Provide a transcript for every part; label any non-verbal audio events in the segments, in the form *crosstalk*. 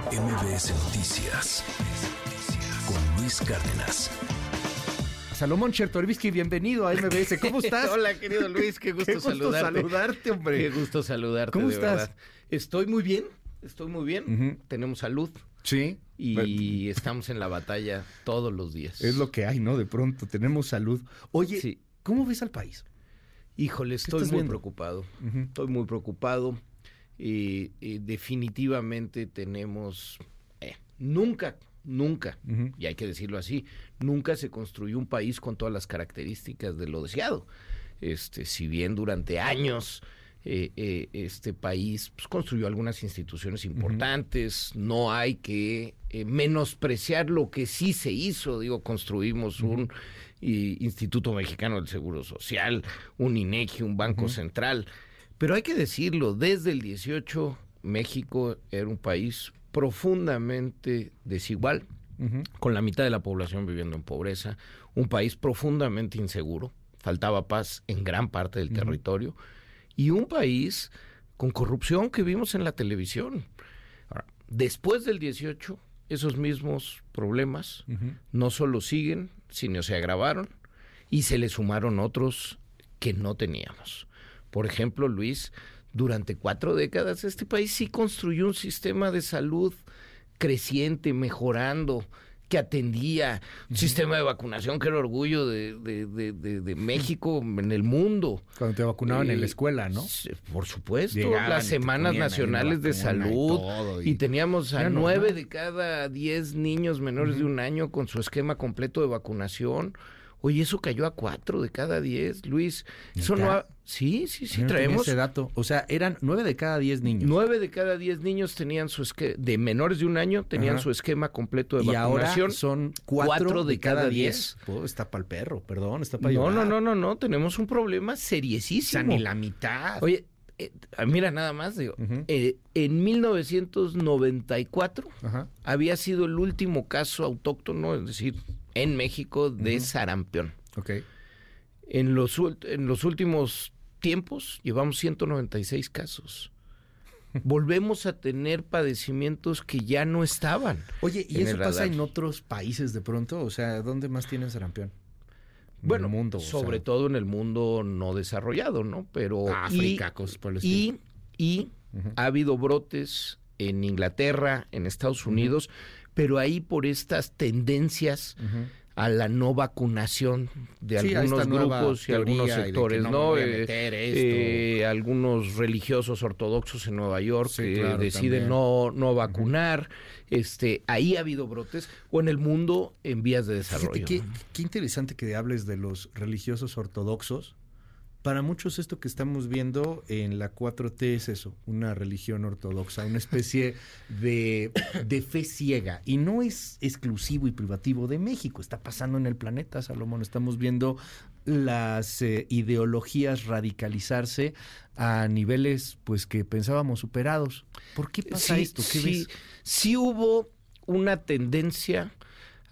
MBS Noticias con Luis Cárdenas. Salomón Chertorivsky, bienvenido a MBS. ¿Cómo *laughs* estás? Hola, querido Luis, qué gusto, Qué gusto saludarte. saludarte, hombre. Qué gusto saludarte. ¿Cómo de estás? verdad. Estoy muy bien, estoy muy bien. Tenemos salud Sí. y estamos en la batalla todos los días. Es lo que hay, ¿no? De pronto tenemos salud. Oye, Sí. ¿cómo ves al país? Híjole, estoy muy viendo? preocupado. Estoy muy preocupado. Y definitivamente tenemos... eh, nunca, nunca, y hay que decirlo así, nunca se construyó un país con todas las características de lo deseado. Este, si bien durante años eh, eh, este país pues, construyó algunas instituciones importantes, no hay que eh, menospreciar lo que sí se hizo. Digo, construimos un Instituto Mexicano del Seguro Social, un INEGI, un Banco Central. Pero hay que decirlo, desde el 18 México era un país profundamente desigual, con la mitad de la población viviendo en pobreza, un país profundamente inseguro, faltaba paz en gran parte del territorio, y un país con corrupción que vimos en la televisión. Ahora, después del 18, esos mismos problemas no solo siguen, sino se agravaron, y se le sumaron otros que no teníamos. Por ejemplo, Luis, durante cuatro décadas este país sí construyó un sistema de salud creciente, mejorando, que atendía, un sistema de vacunación que era orgullo de, de- de- de- de México en el mundo. Cuando te vacunaban en la escuela, ¿no? Por supuesto, Llegaban las semanas nacionales de y salud todo, y, y- teníamos a nueve de cada diez niños menores de un año con su esquema completo de vacunación. Oye, eso cayó a cuatro de cada diez, Luis. Eso no ha... Sí, sí, sí, no traemos... ese dato. O sea, eran nueve de cada diez niños. Nueve de cada diez niños tenían su esquema, de menores de un año, tenían Ajá. su esquema completo de y ahora vacunación. son cuatro, cuatro de cada diez. diez. Pues, está para el perro, perdón, está para No, llorar. no, no, no, no, tenemos un problema O sea, seriesísimo. ni la mitad. Oye, eh, mira nada más, digo, Ujú. eh, en 1994 Ajá. había sido el último caso autóctono, es decir, en México de sarampión. Ok. En los, en los últimos tiempos llevamos 196 casos. *laughs* Volvemos a tener padecimientos que ya no estaban. Oye, ¿y eso pasa en otros países de pronto? O sea, ¿dónde más tienen sarampión? En Bueno, el mundo. o sobre sea, todo en el mundo no desarrollado, ¿no? Pero África, y- cosas por el y, y ha habido brotes en Inglaterra, en Estados Unidos, pero ahí por estas tendencias a la no vacunación de Sí, algunos grupos y algunos y sectores, no ¿no? Eh, eh, algunos religiosos ortodoxos en Nueva York Sí, deciden también. no, no vacunar. Este, ahí ha habido brotes o en el mundo en vías de Fíjate desarrollo. qué, qué interesante que hables de los religiosos ortodoxos. Para muchos esto que estamos viendo en la 4T es eso, una religión ortodoxa, una especie de, de fe ciega. Y no es exclusivo y privativo de México, está pasando en el planeta, Salomón. Estamos viendo las eh, ideologías radicalizarse a niveles pues que pensábamos superados. ¿Por qué pasa sí, esto? ¿Qué sí, ves? sí hubo una tendencia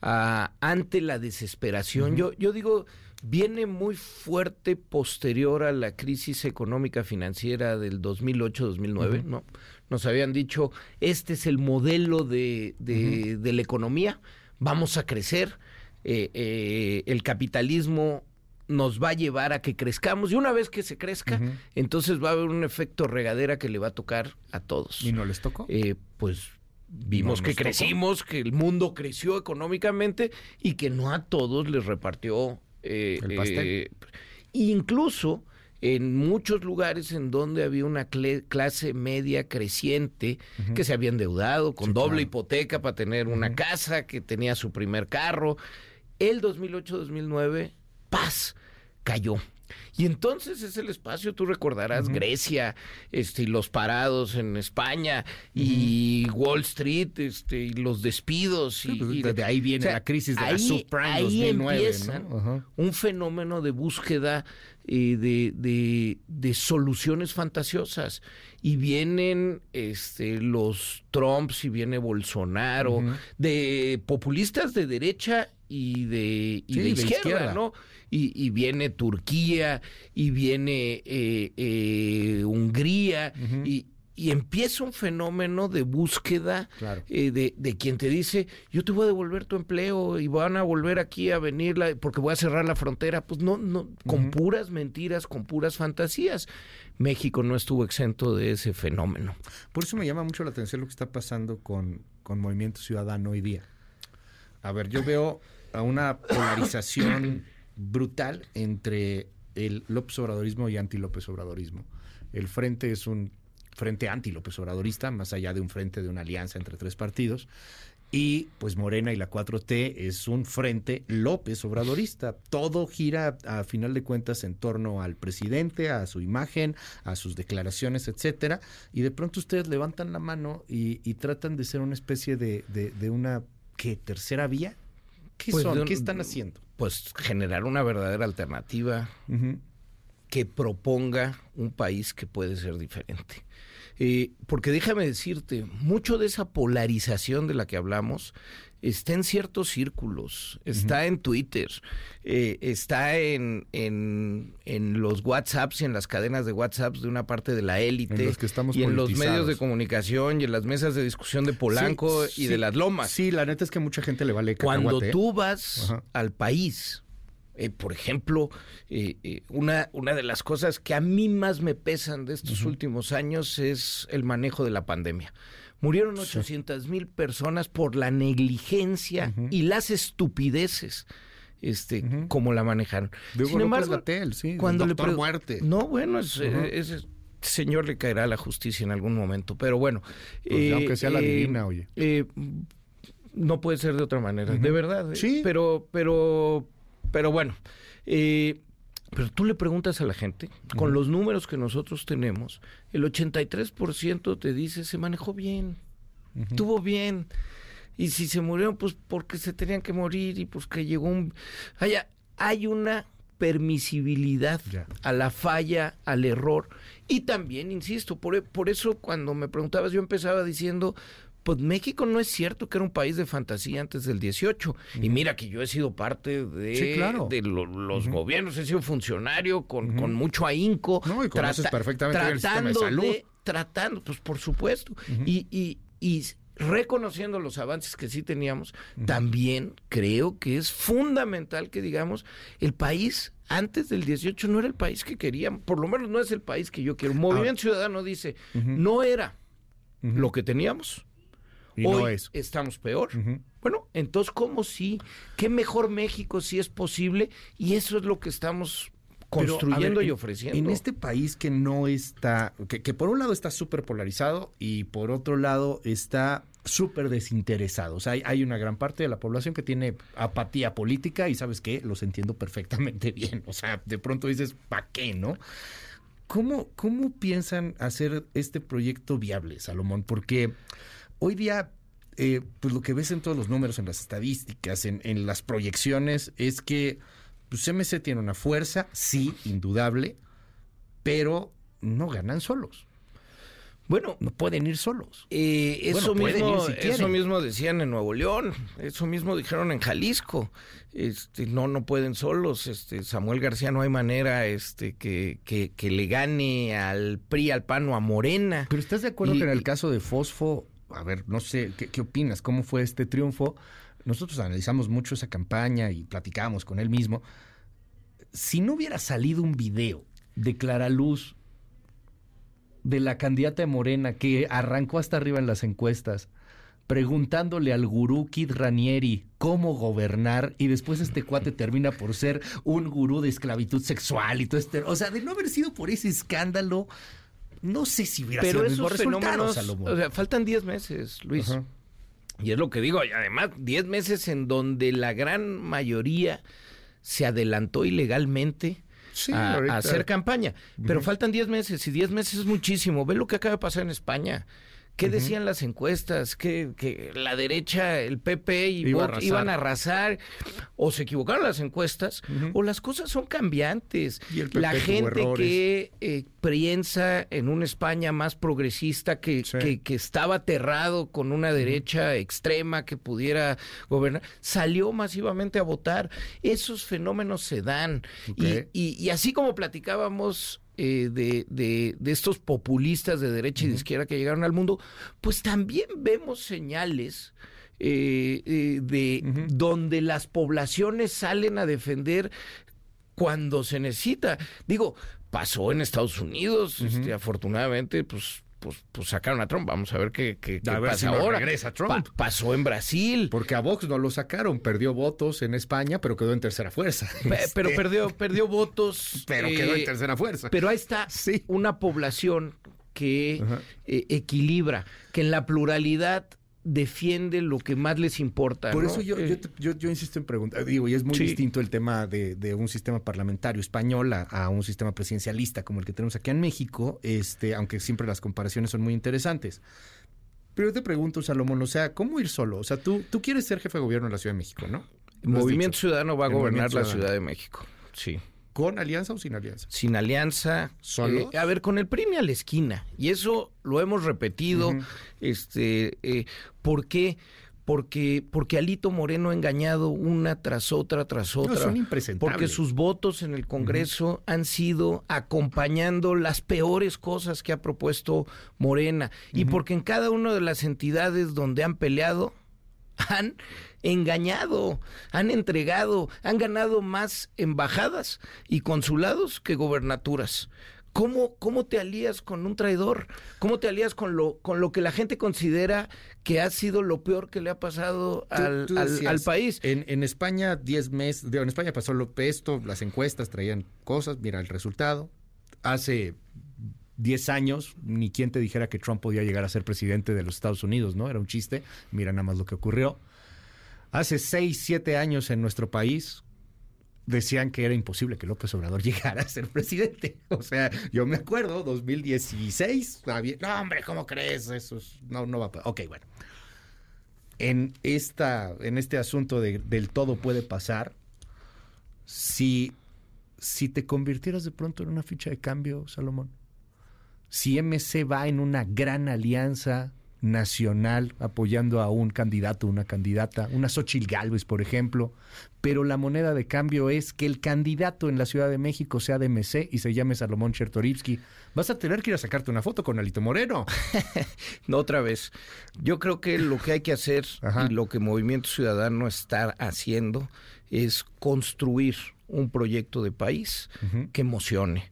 ante la desesperación. yo, yo digo, viene muy fuerte posterior a la crisis económica financiera del 2008-2009, ¿no? Nos habían dicho, este es el modelo de, de- de la economía, vamos a crecer, eh, eh, el capitalismo nos va a llevar a que crezcamos y una vez que se crezca, entonces va a haber un efecto regadera que le va a tocar a todos. ¿Y no les tocó? Eh, pues vimos No que tocó. crecimos, que el mundo creció económicamente y que no a todos les repartió eh, El pastel. eh, incluso en muchos lugares en donde había una clase media creciente que se había endeudado con Sí, doble claro. hipoteca para tener una casa, que tenía su primer carro. El 2008-2009, paz, cayó. Y entonces es el espacio, tú recordarás, Grecia, este, y los parados en España, y Wall Street, este, y los despidos. y, Sí, pues, y- de- ahí viene o sea, la crisis de la ahí- subprime ahí 2009, empiezan ¿no? Ajá. un fenómeno de búsqueda eh, de, de- de soluciones fantasiosas. Y vienen este, los Trumps y viene Bolsonaro, de populistas de derecha y de, y Sí, de de izquierda, izquierda. ¿no? Y, y viene Turquía, y viene eh, eh, Hungría, y, y empieza un fenómeno de búsqueda Claro. eh, de, de quien te dice, yo te voy a devolver tu empleo y van a volver aquí a venir la- porque voy a cerrar la frontera. Pues no, no, con puras mentiras, con puras fantasías. México no estuvo exento de ese fenómeno. Por eso me llama mucho la atención lo que está pasando con, con Movimiento Ciudadano hoy día. A ver, yo veo a una polarización *clears throat* brutal entre el López Obradorismo y anti-López Obradorismo. El frente es un frente anti-López Obradorista, más allá de un frente de una alianza entre tres partidos. Y pues Morena y la 4T es un frente López Obradorista. Todo gira a final de cuentas en torno al presidente, a su imagen, a sus declaraciones, etcétera. Y de pronto ustedes levantan la mano y, tratan de ser una especie de, de- de una ¿qué? tercera vía. ¿Qué Pues, están haciendo? Pues generar una verdadera alternativa que proponga un país que puede ser diferente. Eh, porque déjame decirte, mucho de esa polarización de la que hablamos está en ciertos círculos, está en Twitter, eh, está en, en, en los WhatsApps y en las cadenas de WhatsApps de una parte de la élite En los que estamos y en los medios de comunicación y en las mesas de discusión de Polanco Sí, y de las lomas. Sí, la neta es que mucha gente le vale Cuando cacahuate, ¿eh? tú vas Ajá. al país, eh, por ejemplo, eh, eh, una, una de las cosas que a mí más me pesan de estos últimos años es el manejo de la pandemia. Murieron 800 mil personas por la negligencia y las estupideces. Este, como la manejaron. De Sin embargo, Gatell, sí, cuando le Muerte. No, bueno, es, ese señor le caerá a la justicia en algún momento, pero bueno. Pues, aunque sea la divina, oye. eh, no puede ser de otra manera, de verdad. Sí. Pero, pero, pero bueno. eh, pero tú le preguntas a la gente, con los números que nosotros tenemos, el 83% te dice se manejó bien, estuvo bien. Y si se murieron, pues porque se tenían que morir y pues que llegó un... Hay, hay una permisibilidad Ya. a la falla, al error. Y también, insisto, por, e- por eso cuando me preguntabas, yo empezaba diciendo, pues México no es cierto que era un país de fantasía antes del 18. Y mira que yo he sido parte de, Sí, claro. de lo- los gobiernos, he sido funcionario con, con mucho ahínco. No, y conoces perfectamente bien el sistema de tratando salud. tratando, pues por supuesto. y, y, y reconociendo los avances que sí teníamos, también creo que es fundamental que digamos, el país antes del 18 no era el país que queríamos, por lo menos no es el país que yo quiero. Movimiento Ciudadano dice, no era lo que teníamos. Y Hoy no es. estamos peor. Bueno, entonces, ¿cómo sí? ¿Qué mejor México si es posible? Y eso es lo que estamos construyendo ver, y en- ofreciendo. En este país que no está, que, que por un lado está súper polarizado y por otro lado está súper desinteresado. O sea, hay, hay una gran parte de la población que tiene apatía política y sabes qué, los entiendo perfectamente *laughs* bien. O sea, de pronto dices, ¿para qué, no? ¿Cómo, ¿Cómo piensan hacer este proyecto viable, Salomón? Porque hoy día, eh, pues lo que ves en todos los números, en las estadísticas, en, en las proyecciones, es que pues, MC tiene una fuerza, sí, indudable, pero no ganan solos. Bueno, No pueden ir solos. Eh, eso, Bueno, mismo, si eso mismo decían en Nuevo León, eso mismo dijeron en Jalisco. Este, no, no pueden solos. Este, Samuel García no hay manera este, que, que, que le gane al PRI, al PAN o a Morena. Pero ¿estás de acuerdo Y- que en el caso de Fosfo, a ver, no sé, ¿qué, opinas? ¿Cómo fue este triunfo? Nosotros analizamos mucho esa campaña y platicábamos con él mismo. Si no hubiera salido un video de Clara Luz, de la candidata de Morena, que arrancó hasta arriba en las encuestas, preguntándole al gurú Kid Ranieri cómo gobernar y después este cuate termina por ser un gurú de esclavitud sexual y todo este... O sea, de no haber sido por ese escándalo, no sé si hubiera Pero sido el mismo esos resultado, fenómenos, Salomón. o sea, faltan 10 meses, Luis. Ajá. Y es lo que digo, y además 10 meses en donde la gran mayoría se adelantó ilegalmente Sí, a, hacer campaña. Pero faltan 10 meses y 10 meses es muchísimo. Ve lo que acaba de pasar en España. ¿Qué decían las encuestas? Que, que la derecha, el PP y Iba Vox iban a arrasar. O se equivocaron las encuestas, o las cosas son cambiantes. Y el PP la gente que eh, piensa en una España más progresista que, Sí. que, que estaba aterrado con una derecha extrema que pudiera gobernar, salió masivamente a votar. Esos fenómenos se dan. Y- Ok. Y, y así como platicábamos eh, de, de, de, estos populistas de derecha y de izquierda que llegaron al mundo, pues también vemos señales eh, eh, de donde las poblaciones salen a defender cuando se necesita. Digo, pasó en Estados Unidos, este, afortunadamente, pues pues, pues sacaron a Trump. Vamos a ver qué, qué, pasa ahora. regresa Trump. pasó en Brasil. Porque a Vox no lo sacaron. Perdió votos en España, pero quedó en tercera fuerza. pero perdió, perdió votos. Pero quedó en eh, tercera fuerza. Pero ahí está una población que eh, equilibra, que en la pluralidad defiende lo que más les importa. Por eso yo, eh, yo, yo, insisto en preguntar, digo, y es muy distinto el tema de, de, un sistema parlamentario español a, un sistema presidencialista como el que tenemos aquí en México, este, aunque siempre las comparaciones son muy interesantes. Pero yo te pregunto, Salomón, o sea, ¿cómo ir solo? O sea, tú, tú quieres ser jefe de gobierno de la Ciudad de México, ¿no? El Movimiento Ciudadano va a gobernar la Ciudad de México, sí. ¿Con alianza o sin alianza? Sin alianza. ¿Solo? Eh, a ver, con el PRI a la esquina. Y eso lo hemos repetido. este, eh, ¿Por qué? Porque, porque Alito Moreno ha engañado una tras otra, tras otra. son impresentables. Porque sus votos en el Congreso han sido acompañando las peores cosas que ha propuesto Morena. Y porque en cada una de las entidades donde han peleado, han engañado, han entregado, han ganado más embajadas y consulados que gobernaturas. ¿Cómo, ¿Cómo te alías con un traidor? ¿Cómo te alías con lo, con lo que la gente considera que ha sido lo peor que le ha pasado al, al, país? En, en España, 10 meses, en España pasó lo esto, las encuestas traían cosas, mira el resultado. Hace 10 años, ni quien te dijera que Trump podía llegar a ser presidente de los Estados Unidos, ¿no? Era un chiste. Mira nada más lo que ocurrió. Hace seis, siete años en nuestro país decían que era imposible que López Obrador *laughs* llegara a ser presidente. O sea, yo me acuerdo, 2016, no hombre, ¿cómo crees? Eso no, no va a Ok, bueno. En, esta, en este asunto de, del todo puede pasar, si, si te convirtieras de pronto en una ficha de cambio, Salomón, si MC va en una gran alianza nacional apoyando a un candidato, una candidata, una Xochil Gálvez, por ejemplo, pero la moneda de cambio es que el candidato en la Ciudad de México sea de MC y se llame Salomón Chertorivsky. Vas a tener que ir a sacarte una foto con Alito Moreno. *laughs* no, otra vez. Yo creo que lo que hay que hacer y lo que Movimiento Ciudadano está haciendo es construir un proyecto de país que emocione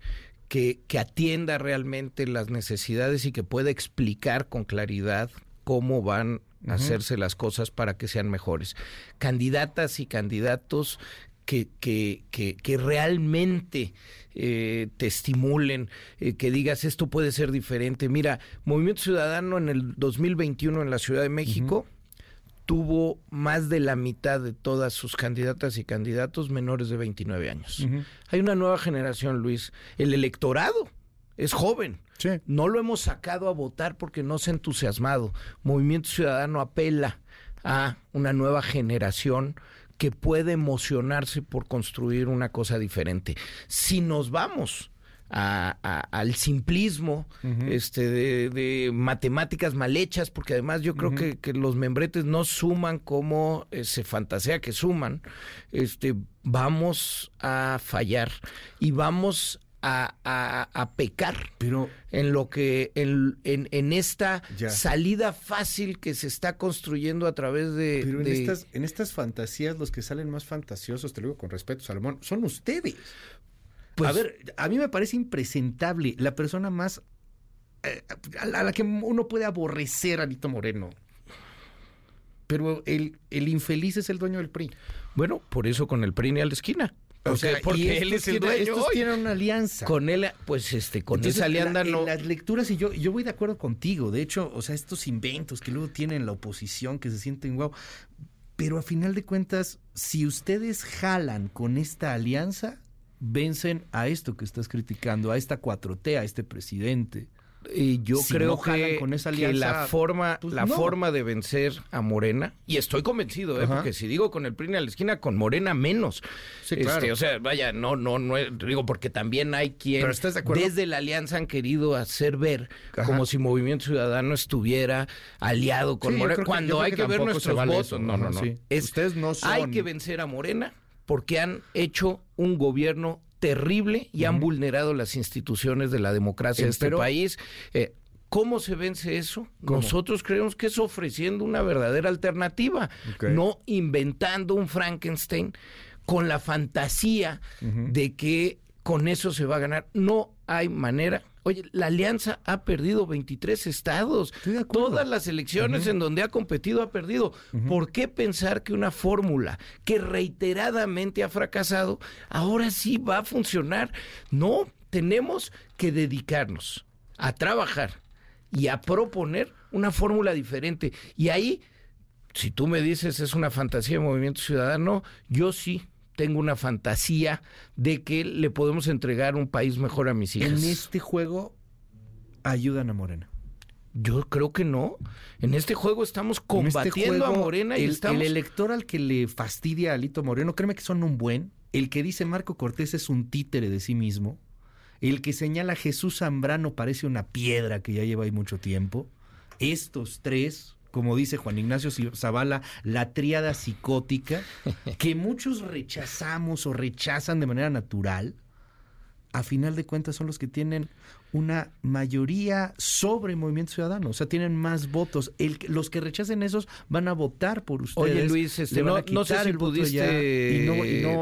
que, atienda realmente las necesidades y que pueda explicar con claridad cómo van a hacerse las cosas para que sean mejores. Candidatas y candidatos que, que, que, realmente eh, te estimulen, eh, que digas esto puede ser diferente. Mira, Movimiento Ciudadano en el 2021 en la Ciudad de México tuvo más de la mitad de todas sus candidatas y candidatos menores de 29 años. Hay una nueva generación, Luis. El electorado es joven. No lo hemos sacado a votar porque no se ha entusiasmado. Movimiento Ciudadano apela a una nueva generación que puede emocionarse por construir una cosa diferente. Si nos vamos al simplismo este de, matemáticas mal hechas, porque además yo creo que, los membretes no suman como eh, se fantasea que suman, este, vamos a fallar y vamos a, a, pecar pero en lo que en, en, esta salida fácil que se está construyendo a través de pero en estas en estas fantasías los que salen más fantasiosos te lo digo con respeto Salomón son ustedes pues, a ver, a mí me parece impresentable la persona más eh, a, la, que uno puede aborrecer a Moreno. Pero el, el infeliz es el dueño del PRI. Bueno, por eso con el PRI ni a la esquina. O sea, porque él es el dueño estos tienen una alianza. Con él, pues este, con esa alianza no. las lecturas, y yo, yo voy de acuerdo contigo. De hecho, o sea, estos inventos que luego tienen la oposición, que se sienten guau. Pero a final de cuentas, si ustedes jalan con esta alianza, vencen a esto que estás criticando, a esta 4T, a este presidente. Y yo creo que, con esa la forma pues la forma de vencer a Morena y estoy convencido ¿eh? porque si digo con el PRI a la esquina con Morena menos. Sí, claro. Este, o sea vaya no no no digo porque también hay quien desde la alianza han querido hacer ver como si Movimiento Ciudadano estuviera aliado con Morena cuando hay que, ver nuestros votos. No no no, Ustedes no son... hay que vencer a Morena porque han hecho un gobierno terrible y han vulnerado las instituciones de la democracia de este país. Eh, ¿Cómo se vence eso? Nosotros creemos que es ofreciendo una verdadera alternativa, no inventando un Frankenstein con la fantasía de que con eso se va a ganar. No hay manera. Oye, la alianza ha perdido 23 estados. Todas las elecciones en donde ha competido ha perdido. ¿Por qué pensar que una fórmula que reiteradamente ha fracasado ahora sí va a funcionar? No, tenemos que dedicarnos a trabajar y a proponer una fórmula diferente. Y ahí, si tú me dices es una fantasía de movimiento ciudadano, yo sí tengo una fantasía de que le podemos entregar un país mejor a mis hijas. En este juego ayudan a Morena. Yo creo que no. En este juego estamos este combatiendo a Morena y el, estamos... el elector al que le fastidia a Alito Moreno, créeme que son un buen. El que dice Marco Cortés es un títere de sí mismo. El que señala Jesús Zambrano parece una piedra que ya lleva ahí mucho tiempo. Estos tres, como dice Juan Ignacio Zavala, la tríada psicótica, *laughs* que muchos rechazamos o rechazan de manera natural, a final de cuentas son los que tienen una mayoría sobre Movimiento Ciudadano, o sea, tienen más votos. El, los que rechacen esos van a votar por ustedes. Oye, Luis, este, no, sé si pudiste...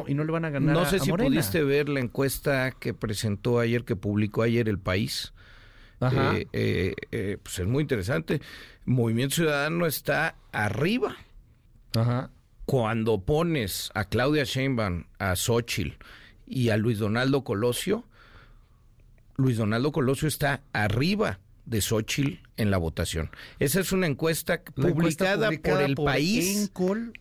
y, no, le van a ganar No sé si pudiste ver la encuesta que presentó ayer, que publicó ayer El País. Ajá. Eh, eh, eh, pues es muy interesante. Movimiento Ciudadano está arriba. Ajá. Cuando pones a Claudia Sheinbaum, a Xochitl y a Luis Donaldo Colosio, Luis Donaldo Colosio está arriba de Xochitl en la votación. Esa es una encuesta, publicada, por el país.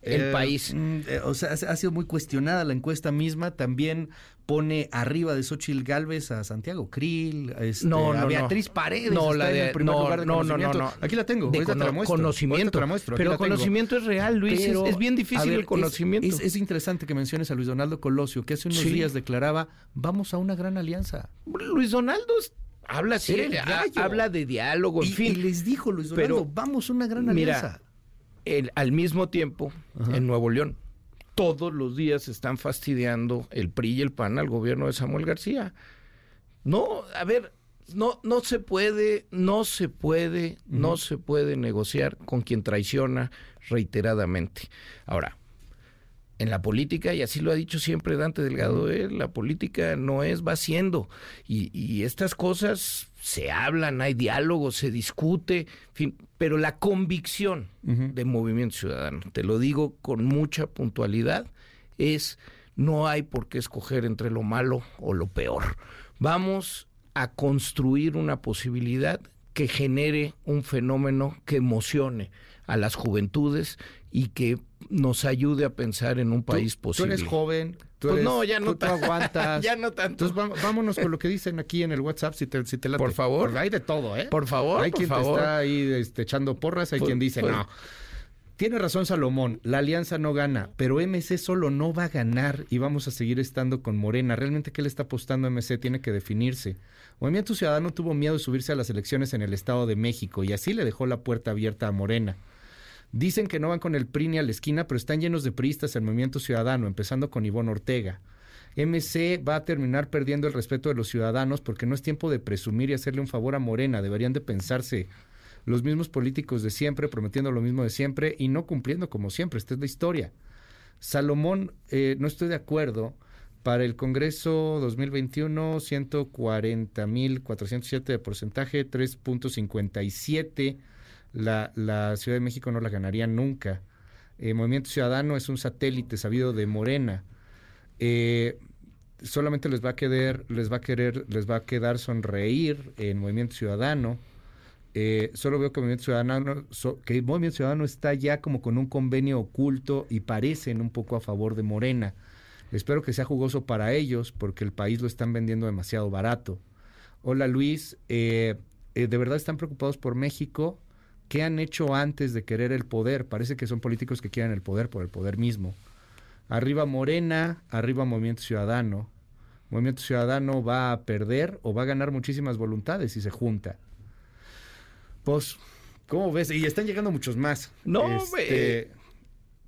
el eh, país. Mm, eh, o sea, ha sido muy cuestionada la encuesta misma. También pone arriba de Xochitl Galvez a Santiago Krill, este, no, no, a Beatriz Paredes. No, la de, no, no, no, no, Aquí la tengo. De te la muestro. Conocimiento. la muestro. Pero conocimiento es real, Luis. es, bien difícil el conocimiento. Es, interesante que menciones a Luis Donaldo Colosio, que hace unos días declaraba: vamos a una gran alianza. Luis Donaldo habla habla de diálogo, en fin. Y les dijo Luis Donaldo, pero, vamos a una gran alianza. Mira, al mismo tiempo, en Nuevo León, todos los días están fastidiando el PRI y el PAN al gobierno de Samuel García. No, a ver, no, no se puede, no se puede, no se puede negociar con quien traiciona reiteradamente. Ahora, en la política, y así lo ha dicho siempre Dante Delgado, eh, la política no es va siendo. Y, estas cosas se hablan, hay diálogo, se discute, fin, pero la convicción de Movimiento Ciudadano, te lo digo con mucha puntualidad, es no hay por qué escoger entre lo malo o lo peor. Vamos a construir una posibilidad que genere un fenómeno que emocione a las juventudes y que nos ayude a pensar en un país posible. Tú eres joven, tú, pues no, ya no tú, aguantas. *laughs* ya no tanto. Entonces vámonos con lo que dicen aquí en el WhatsApp, si te, si te Por favor. hay de todo, ¿eh? Por favor, Hay quien te está ahí este, echando porras, hay quien dice, no. Tiene razón Salomón, la alianza no gana, pero MC solo no va a ganar y vamos a seguir estando con Morena. ¿Realmente qué le está apostando MC? Tiene que definirse. Movimiento Ciudadano tuvo miedo de subirse a las elecciones en el Estado de México y así le dejó la puerta abierta a Morena. Dicen que no van con el PRI ni a la esquina, pero están llenos de priistas el Movimiento Ciudadano, empezando con Ivonne Ortega. MC va a terminar perdiendo el respeto de los ciudadanos porque no es tiempo de presumir y hacerle un favor a Morena. Deberían de pensarse los mismos políticos de siempre, prometiendo lo mismo de siempre y no cumpliendo como siempre. Esta es la historia. Salomón, eh, no estoy de acuerdo. Para el Congreso 2021, 140.407 de porcentaje, 3.57 la, Ciudad de México no la ganaría nunca. Eh, Movimiento Ciudadano es un satélite sabido de Morena. Eh, solamente les va a querer, les va a querer, les va a quedar sonreír en Movimiento Ciudadano. Eh, solo veo que Movimiento Ciudadano, que Movimiento Ciudadano está ya como con un convenio oculto y parecen un poco a favor de Morena. Espero que sea jugoso para ellos porque el país lo están vendiendo demasiado barato. Hola Luis, ¿de verdad están preocupados por México? ¿Qué han hecho antes de querer el poder? Parece que son políticos que quieren el poder por el poder mismo. Arriba Morena, arriba Movimiento Ciudadano. Movimiento Ciudadano va a perder o va a ganar muchísimas voluntades si se junta. Pues, ¿cómo ves? Y están llegando muchos más. No, este,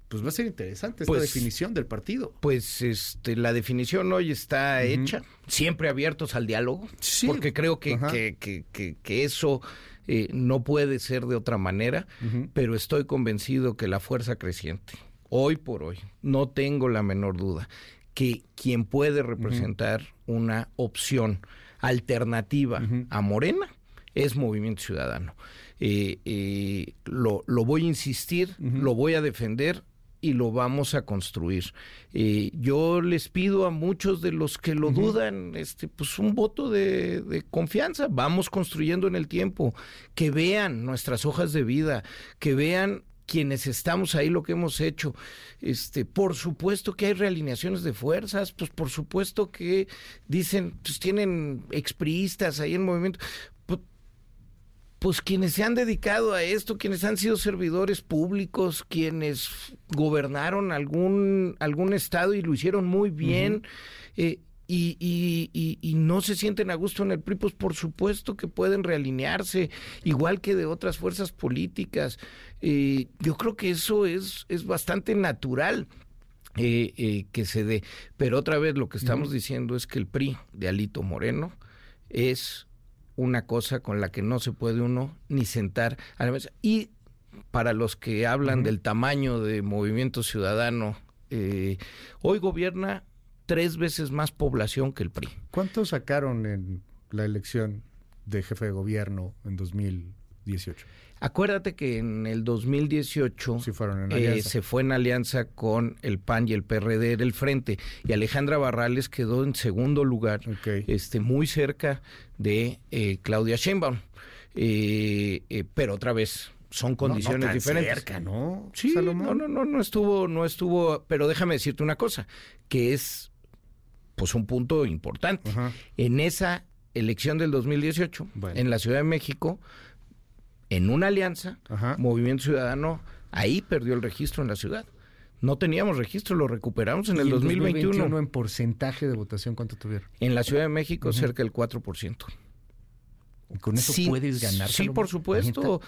pues va a ser interesante esta Pues- definición del partido. Pues este, la definición hoy está hecha, siempre abiertos al diálogo, Sí. porque creo que, Ajá. que, que- que- que eso eh, no puede ser de otra manera, pero estoy convencido que la fuerza creciente, hoy por hoy, no tengo la menor duda, que quien puede representar una opción alternativa a Morena es Movimiento Ciudadano. Eh, eh, lo, lo voy a insistir, lo voy a defender y lo vamos a construir. Eh, yo les pido a muchos de los que lo dudan, este, pues un voto de, de confianza. Vamos construyendo en el tiempo, que vean nuestras hojas de vida, que vean quienes estamos ahí lo que hemos hecho. Este, por supuesto que hay realineaciones de fuerzas, pues por supuesto que dicen, pues tienen expriistas ahí en movimiento. Pues, quienes se han dedicado a esto, quienes han sido servidores públicos, quienes gobernaron algún, algún estado y lo hicieron muy bien, eh, y, y- y- y no se sienten a gusto en el PRI, pues por supuesto que pueden realinearse, igual que de otras fuerzas políticas. Eh, yo creo que eso es, es bastante natural. eh, eh, que se dé. Pero otra vez lo que estamos diciendo es que el PRI de Alito Moreno es una cosa con la que no se puede uno ni sentar a la mesa. Y para los que hablan del tamaño de Movimiento Ciudadano, eh, hoy gobierna tres veces más población que el PRI. ¿Cuánto sacaron en la elección de jefe de gobierno en 2018? Acuérdate que en el 2018 Sí en eh, se fue en alianza con el PAN y el PRD del frente y Alejandra Barrales quedó en segundo lugar, este, muy cerca de eh, Claudia Sheinbaum. Eh, eh, pero otra vez son condiciones no, no tan diferentes. cerca, ¿no? Sí, Salomón? no, no, no, no estuvo, no estuvo, pero déjame decirte una cosa, que es pues un punto importante. Ajá. En esa elección del 2018, Bueno. en la Ciudad de México, en una alianza, Ajá. Movimiento Ciudadano, ahí perdió el registro en la ciudad. No teníamos registro, lo recuperamos en ¿Y el 2021. 2021 en porcentaje de votación cuánto tuvieron? En la Ciudad de México, cerca del 4%. Y con eso Sí, puedes ganar. Sí, por supuesto.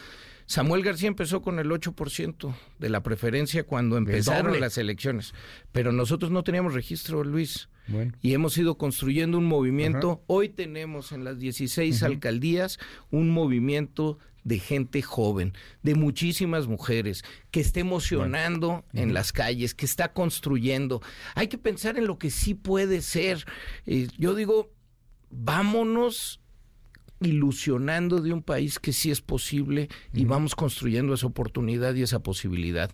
Samuel García empezó con el 8% de la preferencia cuando empezaron las elecciones. Pero nosotros no teníamos registro, Luis. Bueno. Y hemos ido construyendo un movimiento. Hoy tenemos en las 16 alcaldías un movimiento de gente joven, de muchísimas mujeres, que está emocionando en las calles, que está construyendo. Hay que pensar en lo que sí puede ser. Eh, yo digo, vámonos ilusionando de un país que sí es posible y vamos construyendo esa oportunidad y esa posibilidad.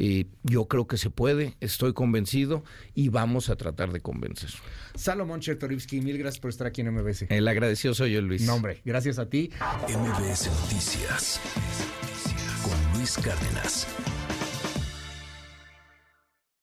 Eh, yo creo que se puede, estoy convencido y vamos a tratar de convencer. Salomón Chertorivsky, mil gracias por estar aquí en MBS. El agradecido soy yo, Luis. No, hombre, gracias a ti. MBS Noticias con Luis Cárdenas.